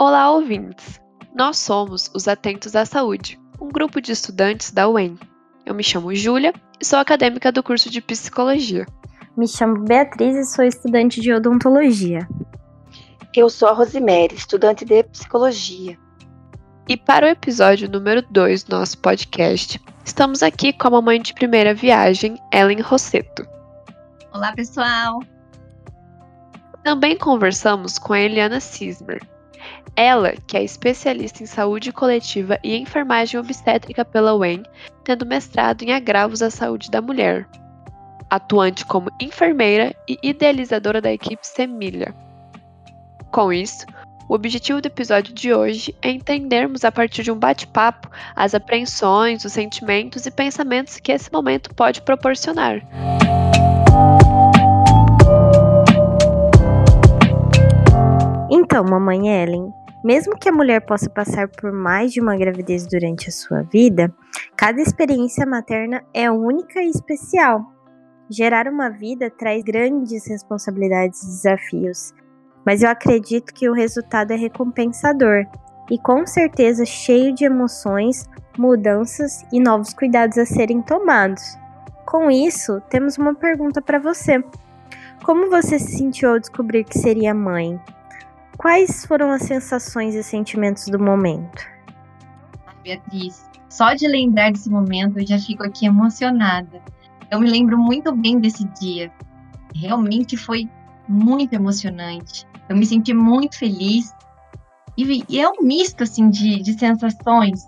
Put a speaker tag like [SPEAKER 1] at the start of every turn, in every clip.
[SPEAKER 1] Olá, ouvintes! Nós somos os Atentos à Saúde, um grupo de estudantes da UEM. Eu me chamo Júlia e sou acadêmica do curso de Psicologia.
[SPEAKER 2] Me chamo Beatriz e sou estudante de Odontologia.
[SPEAKER 3] Eu sou a Rosemary, estudante de Psicologia.
[SPEAKER 1] E para o episódio número 2 do nosso podcast, estamos aqui com a mamãe de primeira viagem, Ellen Rosseto.
[SPEAKER 4] Olá, pessoal!
[SPEAKER 1] Também conversamos com a Eliana Cismer, ela, que é especialista em saúde coletiva e enfermagem obstétrica pela UEM, tendo mestrado em agravos à saúde da mulher. Atuante como enfermeira e idealizadora da equipe Semilha. Com isso, o objetivo do episódio de hoje é entendermos a partir de um bate-papo as apreensões, os sentimentos e pensamentos que esse momento pode proporcionar.
[SPEAKER 2] Então, mamãe Ellen, mesmo que a mulher possa passar por mais de uma gravidez durante a sua vida, cada experiência materna é única e especial. Gerar uma vida traz grandes responsabilidades e desafios, mas eu acredito que o resultado é recompensador e com certeza cheio de emoções, mudanças e novos cuidados a serem tomados. Com isso, temos uma pergunta para você. Como você se sentiu ao descobrir que seria mãe? Quais foram as sensações e sentimentos do momento?
[SPEAKER 4] Beatriz, só de lembrar desse momento eu já fico aqui emocionada. Eu me lembro muito bem desse dia. Realmente foi muito emocionante. Eu me senti muito feliz. E, e é um misto assim de, de sensações.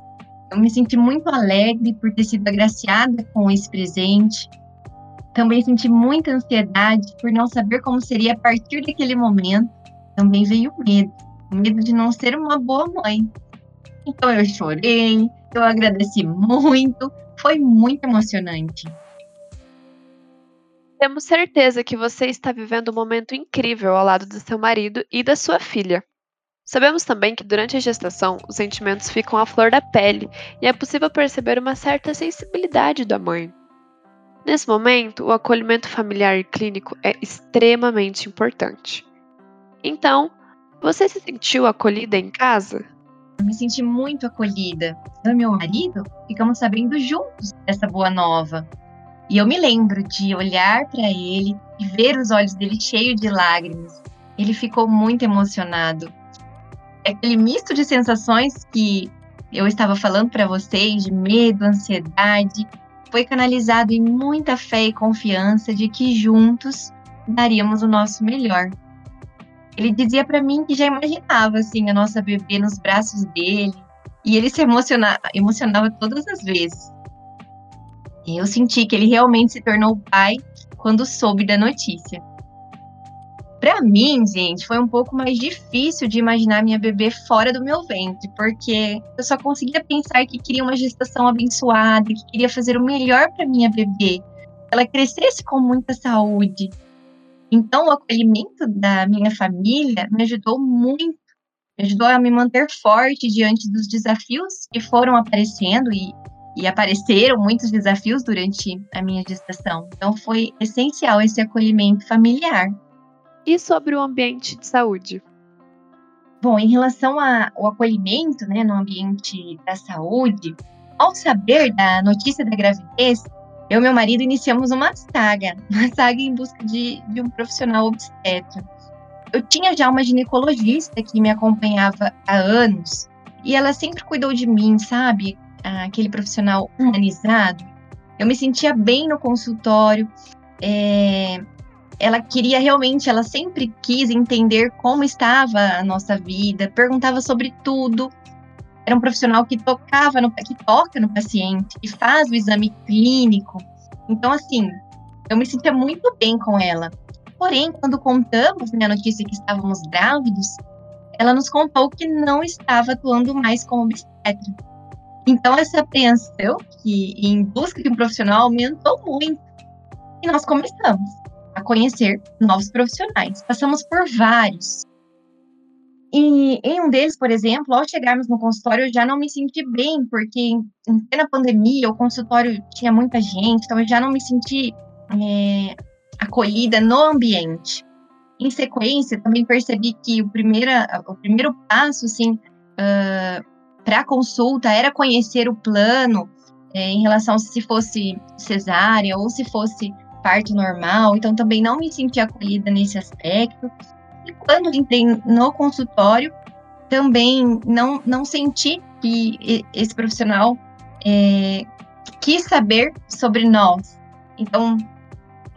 [SPEAKER 4] Eu me senti muito alegre por ter sido agraciada com esse presente. Também senti muita ansiedade por não saber como seria a partir daquele momento também veio medo, medo de não ser uma boa mãe. Então eu chorei, eu agradeci muito, foi muito emocionante.
[SPEAKER 1] Temos certeza que você está vivendo um momento incrível ao lado do seu marido e da sua filha. Sabemos também que durante a gestação os sentimentos ficam à flor da pele e é possível perceber uma certa sensibilidade da mãe. Nesse momento, o acolhimento familiar e clínico é extremamente importante. Então, você se sentiu acolhida em casa?
[SPEAKER 4] Eu me senti muito acolhida. Eu e meu marido ficamos sabendo juntos dessa boa nova. E eu me lembro de olhar para ele e ver os olhos dele cheios de lágrimas. Ele ficou muito emocionado. É aquele misto de sensações que eu estava falando para vocês, de medo, ansiedade, foi canalizado em muita fé e confiança de que juntos daríamos o nosso melhor. Ele dizia para mim que já imaginava assim a nossa bebê nos braços dele e ele se emocionava, todas as vezes. Eu senti que ele realmente se tornou pai quando soube da notícia. Para mim, gente, foi um pouco mais difícil de imaginar minha bebê fora do meu ventre, porque eu só conseguia pensar que queria uma gestação abençoada, que queria fazer o melhor para minha bebê, ela crescesse com muita saúde, então, o acolhimento da minha família me ajudou muito, me ajudou a me manter forte diante dos desafios que foram aparecendo e, e apareceram muitos desafios durante a minha gestação. Então, foi essencial esse acolhimento familiar.
[SPEAKER 1] E sobre o ambiente de saúde?
[SPEAKER 4] Bom, em relação ao acolhimento né, no ambiente da saúde, ao saber da notícia da gravidez, eu e meu marido iniciamos uma saga, uma saga em busca de, de um profissional obstetra. Eu tinha já uma ginecologista que me acompanhava há anos e ela sempre cuidou de mim, sabe? Aquele profissional humanizado. Eu me sentia bem no consultório. É... Ela queria realmente, ela sempre quis entender como estava a nossa vida, perguntava sobre tudo era um profissional que tocava no, que toca no paciente, que faz o exame clínico. Então, assim, eu me sentia muito bem com ela. Porém, quando contamos né, a notícia que estávamos grávidos, ela nos contou que não estava atuando mais como obstetra. Então, essa apreensão que em busca de um profissional aumentou muito. E nós começamos a conhecer novos profissionais. Passamos por vários. E em um deles, por exemplo, ao chegarmos no consultório, eu já não me senti bem, porque em plena pandemia, o consultório tinha muita gente, então eu já não me senti é, acolhida no ambiente. em sequência, também percebi que o, primeira, o primeiro passo, assim, uh, para a consulta era conhecer o plano é, em relação se fosse cesárea ou se fosse parto normal, então também não me senti acolhida nesse aspecto. E quando entrei no consultório, também não, não senti que esse profissional é, quis saber sobre nós. Então,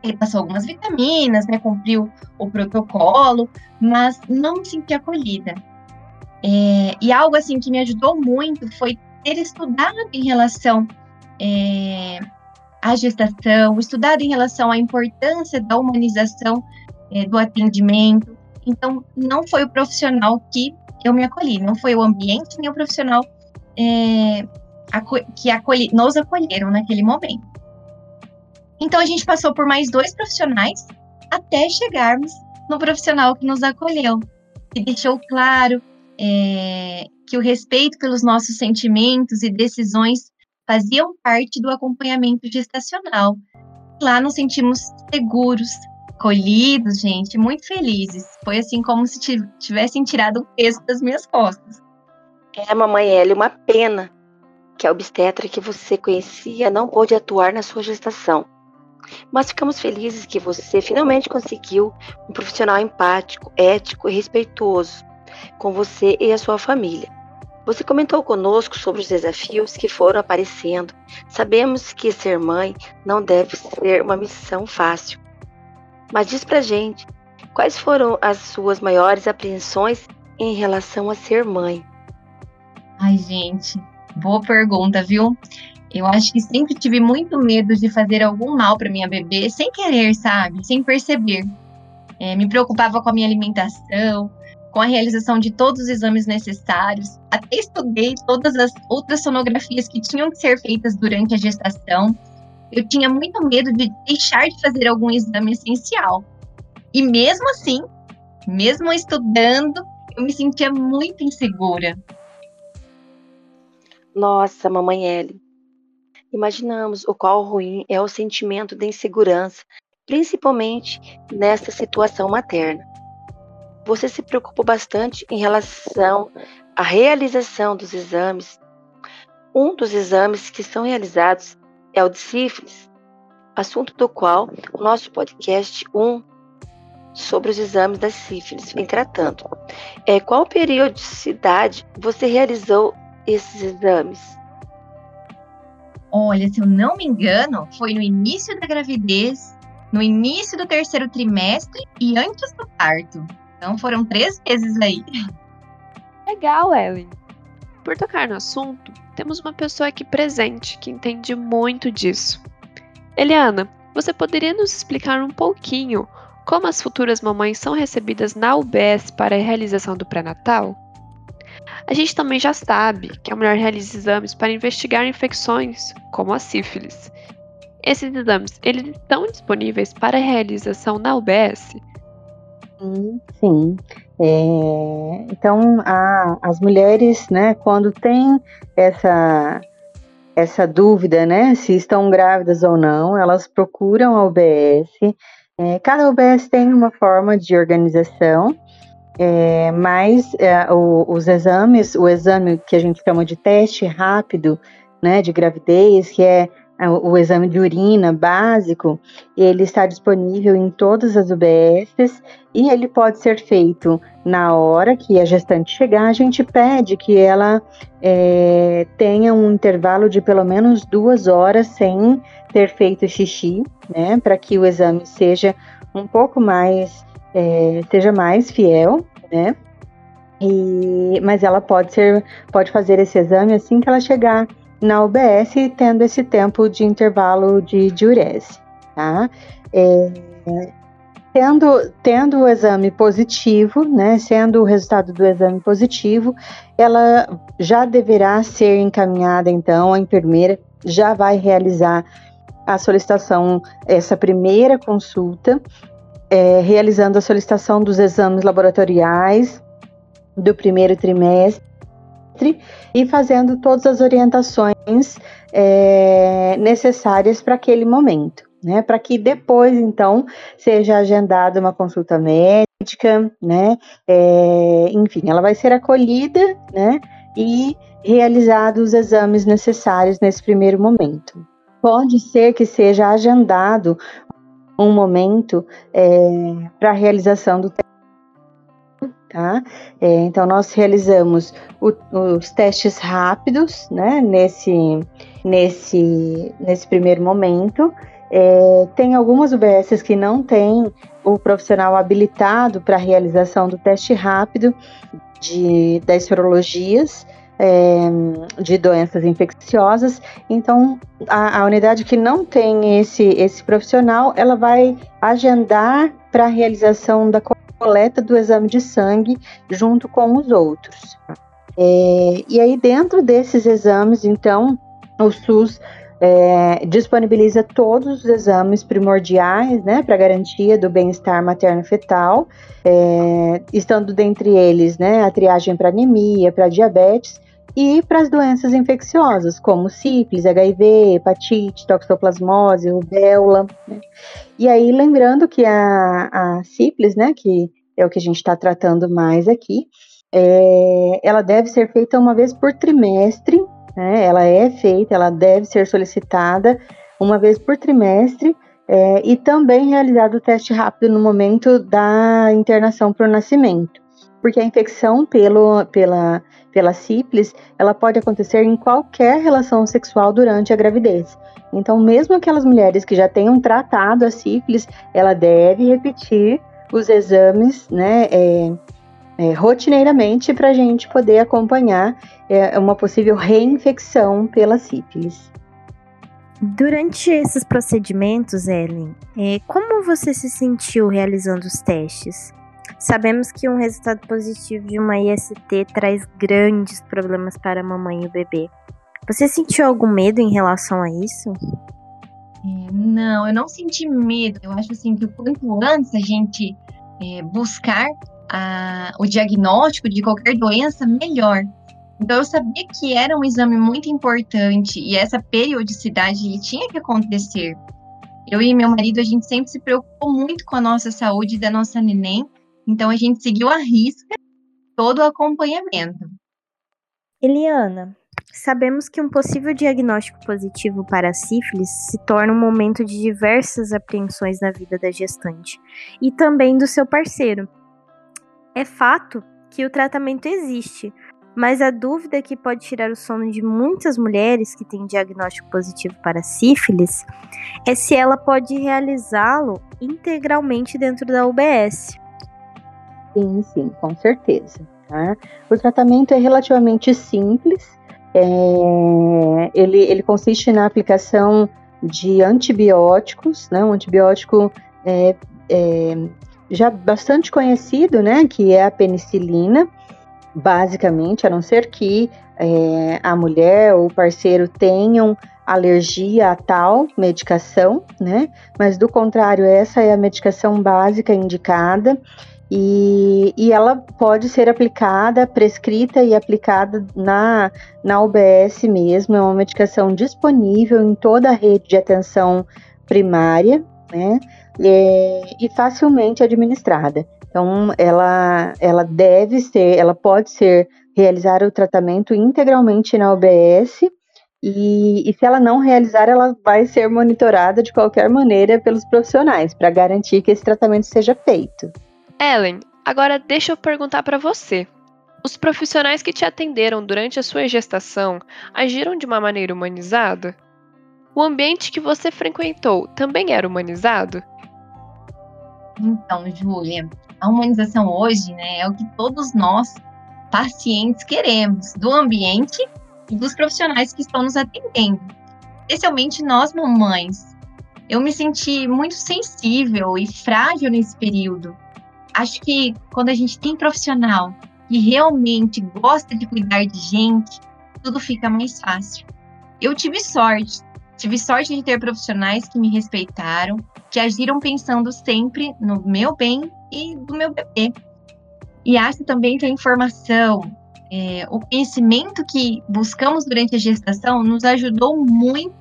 [SPEAKER 4] ele passou algumas vitaminas, né, cumpriu o protocolo, mas não me senti acolhida. É, e algo assim que me ajudou muito foi ter estudado em relação é, à gestação, estudado em relação à importância da humanização é, do atendimento. Então, não foi o profissional que eu me acolhi, não foi o ambiente nem o profissional é, que acolhi, nos acolheram naquele momento. Então a gente passou por mais dois profissionais até chegarmos no profissional que nos acolheu e deixou claro é, que o respeito pelos nossos sentimentos e decisões faziam parte do acompanhamento gestacional. Lá nos sentimos seguros, acolhidos, gente, muito felizes. Foi assim como se tivessem tirado um peso das minhas costas.
[SPEAKER 3] É, mamãe Ellie, uma pena que a obstetra que você conhecia não pôde atuar na sua gestação. Mas ficamos felizes que você finalmente conseguiu um profissional empático, ético e respeitoso com você e a sua família. Você comentou conosco sobre os desafios que foram aparecendo. Sabemos que ser mãe não deve ser uma missão fácil. Mas diz pra gente, quais foram as suas maiores apreensões em relação a ser mãe?
[SPEAKER 4] Ai, gente, boa pergunta, viu? Eu acho que sempre tive muito medo de fazer algum mal para minha bebê, sem querer, sabe? Sem perceber. É, me preocupava com a minha alimentação, com a realização de todos os exames necessários. Até estudei todas as outras sonografias que tinham que ser feitas durante a gestação. Eu tinha muito medo de deixar de fazer algum exame essencial. E mesmo assim, mesmo estudando, eu me sentia muito insegura.
[SPEAKER 3] Nossa, mamãe Ellie, Imaginamos o qual ruim é o sentimento de insegurança, principalmente nesta situação materna. Você se preocupa bastante em relação à realização dos exames. Um dos exames que são realizados é o de sífilis, assunto do qual o nosso podcast 1 sobre os exames da sífilis vem tratando. É, qual periodicidade você realizou esses exames?
[SPEAKER 4] Olha, se eu não me engano, foi no início da gravidez, no início do terceiro trimestre e antes do parto. Então foram três vezes aí.
[SPEAKER 1] Legal, Ellen. Por tocar no assunto, temos uma pessoa aqui presente que entende muito disso. Eliana, você poderia nos explicar um pouquinho como as futuras mamães são recebidas na UBS para a realização do pré-natal? A gente também já sabe que a mulher realiza exames para investigar infecções, como a sífilis. Esses exames, eles estão disponíveis para realização na UBS?
[SPEAKER 5] Sim, sim. É, então, a, as mulheres, né, quando tem essa, essa dúvida, né, se estão grávidas ou não, elas procuram a UBS. É, cada UBS tem uma forma de organização, é, mas é, o, os exames, o exame que a gente chama de teste rápido, né, de gravidez, que é, o, o exame de urina básico, ele está disponível em todas as UBSs e ele pode ser feito na hora que a gestante chegar. A gente pede que ela é, tenha um intervalo de pelo menos duas horas sem ter feito xixi, né, para que o exame seja um pouco mais é, seja mais fiel, né? E, mas ela pode ser, pode fazer esse exame assim que ela chegar na UBS, tendo esse tempo de intervalo de diurese, tá? É, tendo, tendo o exame positivo, né, sendo o resultado do exame positivo, ela já deverá ser encaminhada, então, a enfermeira já vai realizar a solicitação, essa primeira consulta, é, realizando a solicitação dos exames laboratoriais do primeiro trimestre e fazendo todas as orientações é, necessárias para aquele momento, né? Para que depois, então, seja agendada uma consulta médica né? É, enfim, ela vai ser acolhida, né? E realizados os exames necessários nesse primeiro momento. Pode ser que seja agendado um momento é, para a realização do teste. Tá? É, então, nós realizamos o, os testes rápidos né, nesse, nesse, nesse primeiro momento. É, tem algumas UBSs que não têm o profissional habilitado para a realização do teste rápido de, das sorologias é, de doenças infecciosas. Então, a, a, unidade que não tem esse, esse profissional, ela vai agendar para a realização da coleta do exame de sangue junto com os outros. É, e aí, dentro desses exames, então, o SUS é, disponibiliza todos os exames primordiais, né, para garantia do bem-estar materno-fetal, é, estando dentre eles, né, a triagem para anemia, para diabetes e para as doenças infecciosas, como sífilis, HIV, hepatite, toxoplasmose, rubéola. Né? E aí, lembrando que a, a sífilis, né, que é o que a gente está tratando mais aqui, é, ela deve ser feita uma vez por trimestre, né? ela é feita, ela deve ser solicitada uma vez por trimestre, é, e também realizado o teste rápido no momento da internação para o nascimento, porque a infecção pelo, pela pela sífilis, ela pode acontecer em qualquer relação sexual durante a gravidez. Então, mesmo aquelas mulheres que já tenham tratado a sífilis, ela deve repetir os exames, né, é, é, rotineiramente para a gente poder acompanhar é, uma possível reinfecção pela sífilis.
[SPEAKER 2] Durante esses procedimentos, Ellen, é, como você se sentiu realizando os testes? Sabemos que um resultado positivo de uma IST traz grandes problemas para a mamãe e o bebê. Você sentiu algum medo em relação a isso?
[SPEAKER 4] É, não, eu não senti medo. Eu acho assim que o quanto antes a gente é, buscar a, o diagnóstico de qualquer doença, melhor. Então eu sabia que era um exame muito importante e essa periodicidade tinha que acontecer. Eu e meu marido, a gente sempre se preocupou muito com a nossa saúde da nossa neném então a gente seguiu a risca todo o acompanhamento.
[SPEAKER 2] Eliana, sabemos que um possível diagnóstico positivo para a sífilis se torna um momento de diversas apreensões na vida da gestante e também do seu parceiro. É fato que o tratamento existe, mas a dúvida que pode tirar o sono de muitas mulheres que têm diagnóstico positivo para sífilis é se ela pode realizá-lo integralmente dentro da UBS.
[SPEAKER 5] Sim, sim, com certeza. Tá? O tratamento é relativamente simples. É, ele, ele consiste na aplicação de antibióticos, né? Um antibiótico é, é, já bastante conhecido, né? Que é a penicilina, basicamente, a não ser que é, a mulher ou o parceiro tenham alergia a tal medicação, né? Mas do contrário, essa é a medicação básica indicada. E, e ela pode ser aplicada, prescrita e aplicada na, na UBS mesmo. É uma medicação disponível em toda a rede de atenção primária, né? E, e facilmente administrada. Então, ela, ela deve ser, ela pode ser realizar o tratamento integralmente na UBS. E, e, se ela não realizar, ela vai ser monitorada de qualquer maneira pelos profissionais para garantir que esse tratamento seja feito.
[SPEAKER 1] Ellen, agora deixa eu perguntar para você. Os profissionais que te atenderam durante a sua gestação agiram de uma maneira humanizada? O ambiente que você frequentou também era humanizado?
[SPEAKER 4] Então, Júlia, a humanização hoje né, é o que todos nós, pacientes, queremos, do ambiente e dos profissionais que estão nos atendendo. Especialmente nós, mamães. Eu me senti muito sensível e frágil nesse período acho que quando a gente tem profissional que realmente gosta de cuidar de gente, tudo fica mais fácil. Eu tive sorte, tive sorte de ter profissionais que me respeitaram, que agiram pensando sempre no meu bem e do meu bebê. E acho também que a informação, é, o conhecimento que buscamos durante a gestação nos ajudou muito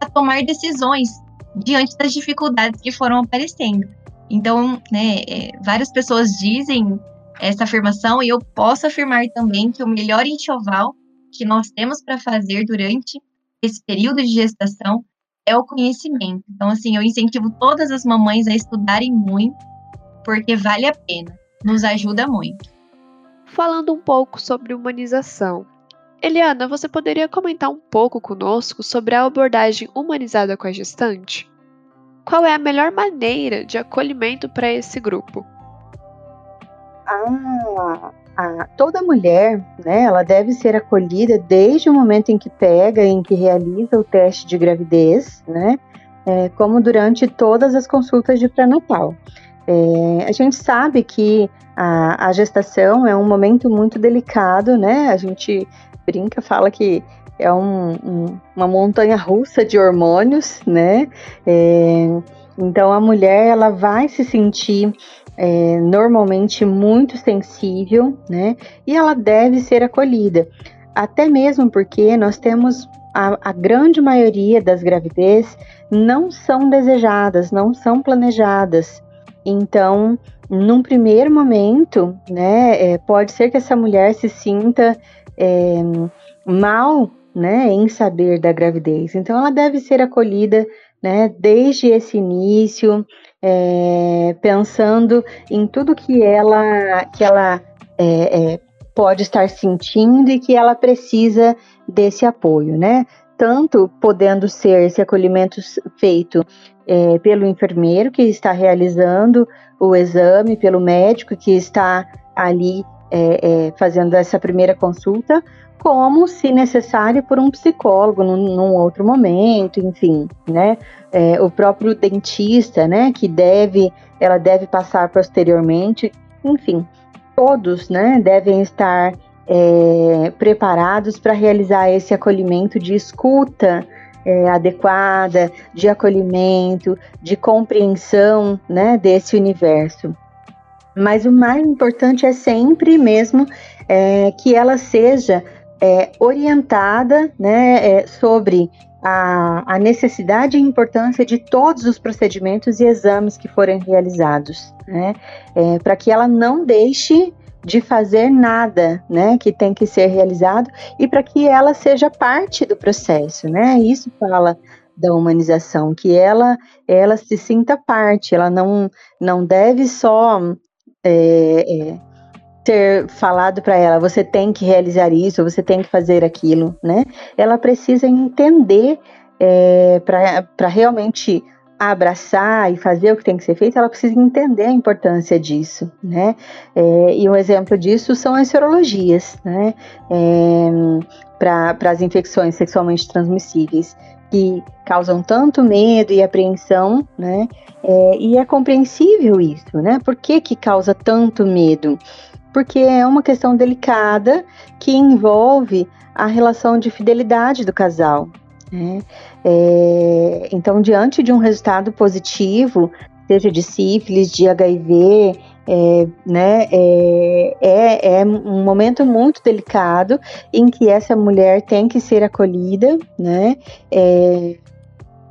[SPEAKER 4] a tomar decisões diante das dificuldades que foram aparecendo. Então, né, é, várias pessoas dizem essa afirmação e eu posso afirmar também que o melhor enxoval que nós temos para fazer durante esse período de gestação é o conhecimento. Então, assim, eu incentivo todas as mamães a estudarem muito, porque vale a pena, nos ajuda muito.
[SPEAKER 1] Falando um pouco sobre humanização. Eliana, você poderia comentar um pouco conosco sobre a abordagem humanizada com a gestante? Qual é a melhor maneira de acolhimento para esse grupo?
[SPEAKER 5] Ah, a, toda mulher, né, ela deve ser acolhida desde o momento em que pega, em que realiza o teste de gravidez, né, é, como durante todas as consultas de pré-natal. É, a gente sabe que a, a, gestação é um momento muito delicado, né? A gente brinca, fala que é um, um, uma montanha russa de hormônios, né? É, então a mulher ela vai se sentir é, normalmente muito sensível, né? E ela deve ser acolhida, até mesmo porque nós temos a, a grande maioria das gravidez não são desejadas, não são planejadas. Então, num primeiro momento, né, é, pode ser que essa mulher se sinta é, mal, né, em saber da gravidez. Então, ela deve ser acolhida, né, desde esse início, é, pensando em tudo que ela, que ela é, é, pode estar sentindo e que ela precisa desse apoio, né? Tanto podendo ser esse acolhimento feito é, pelo enfermeiro que está realizando o exame, pelo médico que está ali é, é, fazendo essa primeira consulta, como, se necessário, por um psicólogo num, num outro momento, enfim, né? É, o próprio dentista, né? Que deve, ela deve passar posteriormente, enfim, todos, né? Devem estar é, preparados para realizar esse acolhimento de escuta é, adequada, de acolhimento, de compreensão, né? Desse universo. Mas o mais importante é sempre mesmo é, que ela seja é, orientada né, é, sobre a, a, necessidade e importância de todos os procedimentos e exames que forem realizados, né, é, para que ela não deixe de fazer nada, né, que tem que ser realizado e para que ela seja parte do processo, né? Isso fala da humanização, que ela ela se sinta parte, ela não não deve só é, é, ter falado para ela, você tem que realizar isso, você tem que fazer aquilo, né? Ela precisa entender é, para realmente abraçar e fazer o que tem que ser feito, ela precisa entender a importância disso, né? É, e um exemplo disso são as serologias, né? É, para as infecções sexualmente transmissíveis, que causam tanto medo e apreensão, né? É, e é compreensível isso, né? Por que, que causa tanto medo? Porque é uma questão delicada que envolve a relação de fidelidade do casal. Né? É, então, diante de um resultado positivo, seja de sífilis, de HIV, é, né, é, é, é, um momento muito delicado em que essa mulher tem que ser acolhida, né, é,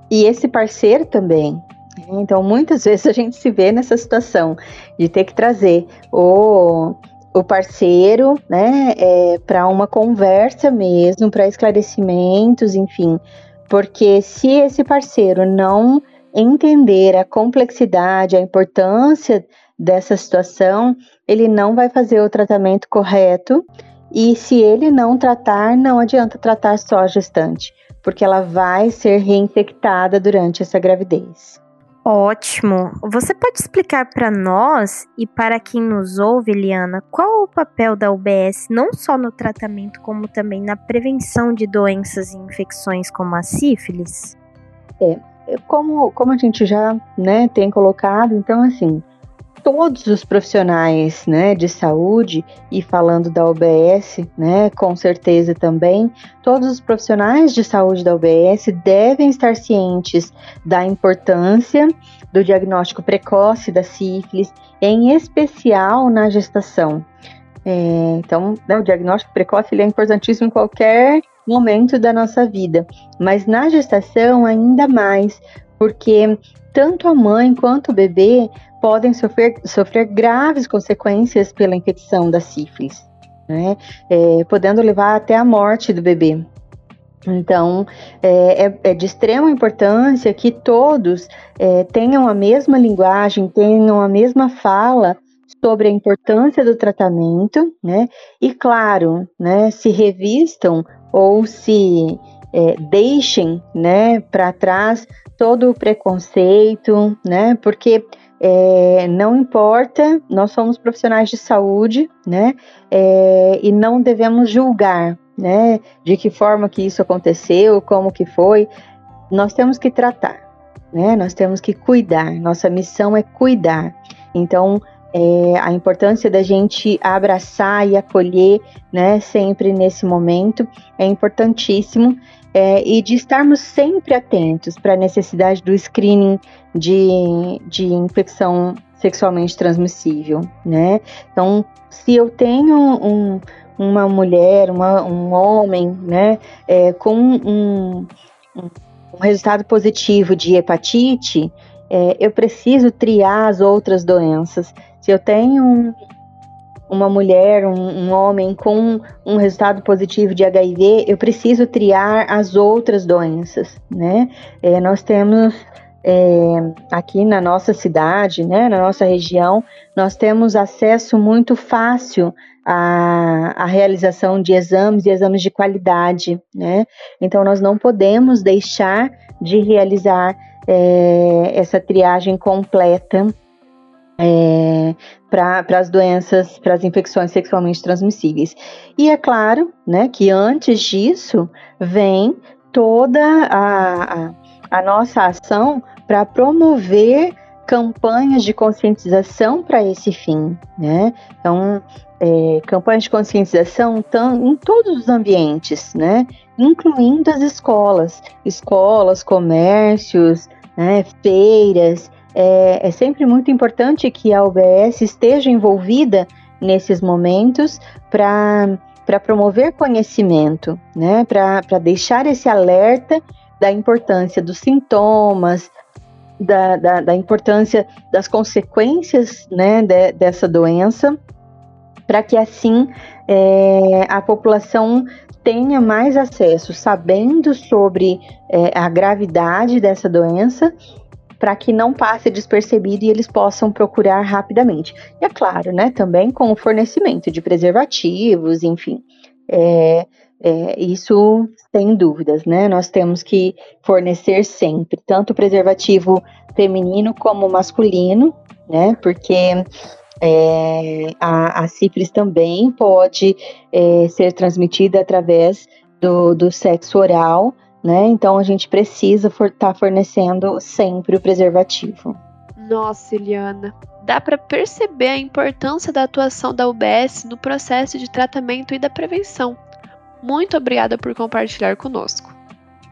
[SPEAKER 5] e esse parceiro também. Né? Então, muitas vezes a gente se vê nessa situação de ter que trazer o o parceiro, né, é, para uma conversa mesmo, para esclarecimentos, enfim, porque se esse parceiro não entender a complexidade, a importância dessa situação, ele não vai fazer o tratamento correto. E se ele não tratar, não adianta tratar só a gestante, porque ela vai ser reinfectada durante essa gravidez.
[SPEAKER 2] Ótimo. Você pode explicar para nós e para quem nos ouve, Eliana, qual o papel da UBS não só no tratamento, como também na prevenção de doenças e infecções como a sífilis?
[SPEAKER 5] É, como, como a gente já né, tem colocado, então assim, todos os profissionais né, de saúde, e falando da UBS, né, com certeza também, todos os profissionais de saúde da UBS devem estar cientes da importância do diagnóstico precoce da sífilis, em especial na gestação. É, então, né, o diagnóstico precoce ele é importantíssimo em qualquer momento da nossa vida, mas na gestação ainda mais, porque tanto a mãe quanto o bebê podem sofrer, sofrer graves consequências pela infecção da sífilis, né? É, podendo levar até a morte do bebê. Então, é, é, é, de extrema importância que todos é, tenham a mesma linguagem, tenham a mesma fala sobre a importância do tratamento, né? E claro, né, se revistam ou se é, deixem, né, para trás todo o preconceito, né? Porque é, não importa, nós somos profissionais de saúde, né? É, e não devemos julgar, né? De que forma que isso aconteceu, como que foi. Nós temos que tratar, né? Nós temos que cuidar. Nossa missão é cuidar. Então, é, a importância da gente abraçar e acolher, né? Sempre nesse momento é importantíssimo. É, e de estarmos sempre atentos para a necessidade do screening de, de infecção sexualmente transmissível, né? Então, se eu tenho um, uma mulher, uma, um homem, né, é, com um, um, resultado positivo de hepatite, é, eu preciso triar as outras doenças. Se eu tenho um, uma mulher, um, um, homem com um resultado positivo de HIV, eu preciso triar as outras doenças, né? É, nós temos é, aqui na nossa cidade, né, na nossa região, nós temos acesso muito fácil à, à realização de exames e exames de qualidade, né? Então nós não podemos deixar de realizar é, essa triagem completa é, para as doenças, para as infecções sexualmente transmissíveis. E é claro, né, que antes disso vem toda a, a, a nossa ação para promover campanhas de conscientização para esse fim, né? Então, é, campanhas de conscientização em todos os ambientes, né? Incluindo as escolas, escolas, comércios, né? feiras. É, é sempre muito importante que a UBS esteja envolvida nesses momentos para para promover conhecimento, né? Para deixar esse alerta da importância dos sintomas, da, da, da importância das consequências né, de, dessa doença, para que assim é, a população tenha mais acesso, sabendo sobre é, a gravidade dessa doença, para que não passe despercebido e eles possam procurar rapidamente. E é claro, né, também com o fornecimento de preservativos, enfim. É, é, isso sem dúvidas, né? Nós temos que fornecer sempre, tanto preservativo feminino como masculino, né? Porque é, a, a sífilis também pode é, ser transmitida através do, do sexo oral, né? Então a gente precisa estar for, tá fornecendo sempre o preservativo.
[SPEAKER 1] Nossa, Eliana, dá para perceber a importância da atuação da UBS no processo de tratamento e da prevenção. Muito obrigada por compartilhar conosco.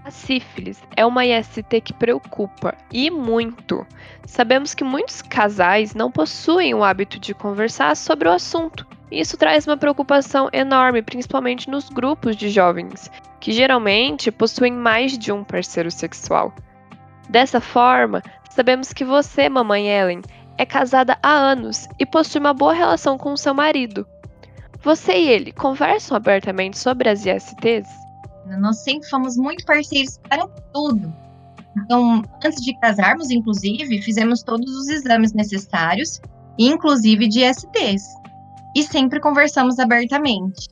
[SPEAKER 1] A sífilis é uma IST que preocupa e muito. Sabemos que muitos casais não possuem o hábito de conversar sobre o assunto. Isso traz uma preocupação enorme, principalmente nos grupos de jovens, que geralmente possuem mais de um parceiro sexual. Dessa forma, sabemos que você, mamãe Ellen, é casada há anos e possui uma boa relação com seu marido. Você e ele conversam abertamente sobre as ISTs?
[SPEAKER 4] Nós sempre fomos muito parceiros para tudo. Então, antes de casarmos, inclusive, fizemos todos os exames necessários, inclusive de ISTs. E sempre conversamos abertamente.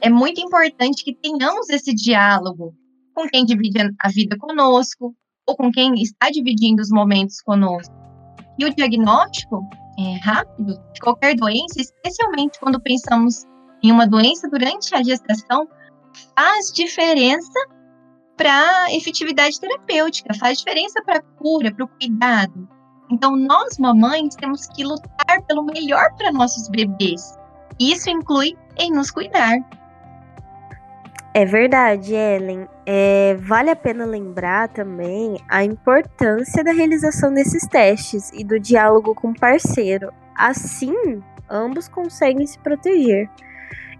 [SPEAKER 4] É muito importante que tenhamos esse diálogo com quem divide a vida conosco ou com quem está dividindo os momentos conosco. E o diagnóstico é, rápido de qualquer doença, especialmente quando pensamos em uma doença durante a gestação, faz diferença para a efetividade terapêutica, faz diferença para a cura, para o cuidado. Então, nós, mamães, temos que lutar pelo melhor para nossos bebês. Isso inclui em nos cuidar.
[SPEAKER 2] É verdade, Ellen. É, vale a pena lembrar também a importância da realização desses testes e do diálogo com o parceiro. Assim, ambos conseguem se proteger.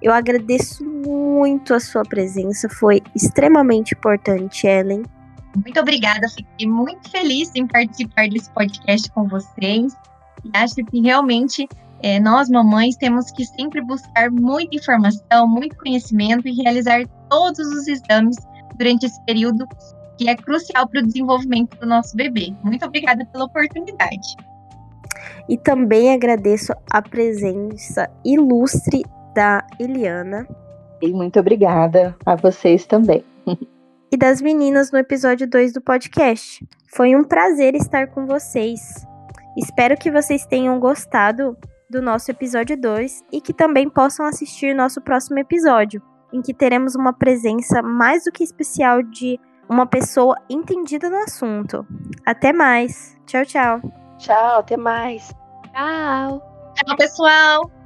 [SPEAKER 2] Eu agradeço muito a sua presença, foi extremamente importante, Ellen.
[SPEAKER 4] Muito obrigada, fiquei muito feliz em participar desse podcast com vocês. E acho que realmente é, nós, mamães, temos que sempre buscar muita informação, muito conhecimento e realizar todos os exames durante esse período que é crucial para o desenvolvimento do nosso bebê. Muito obrigada pela oportunidade.
[SPEAKER 2] E também agradeço a presença ilustre da Eliana.
[SPEAKER 5] E muito obrigada a vocês também.
[SPEAKER 2] e das meninas no episódio 2 do podcast. Foi um prazer estar com vocês. Espero que vocês tenham gostado do nosso episódio 2 e que também possam assistir nosso próximo episódio, em que teremos uma presença mais do que especial de uma pessoa entendida no assunto. Até mais. Tchau, tchau.
[SPEAKER 3] Tchau, até mais.
[SPEAKER 1] Tchau.
[SPEAKER 4] Tchau, pessoal.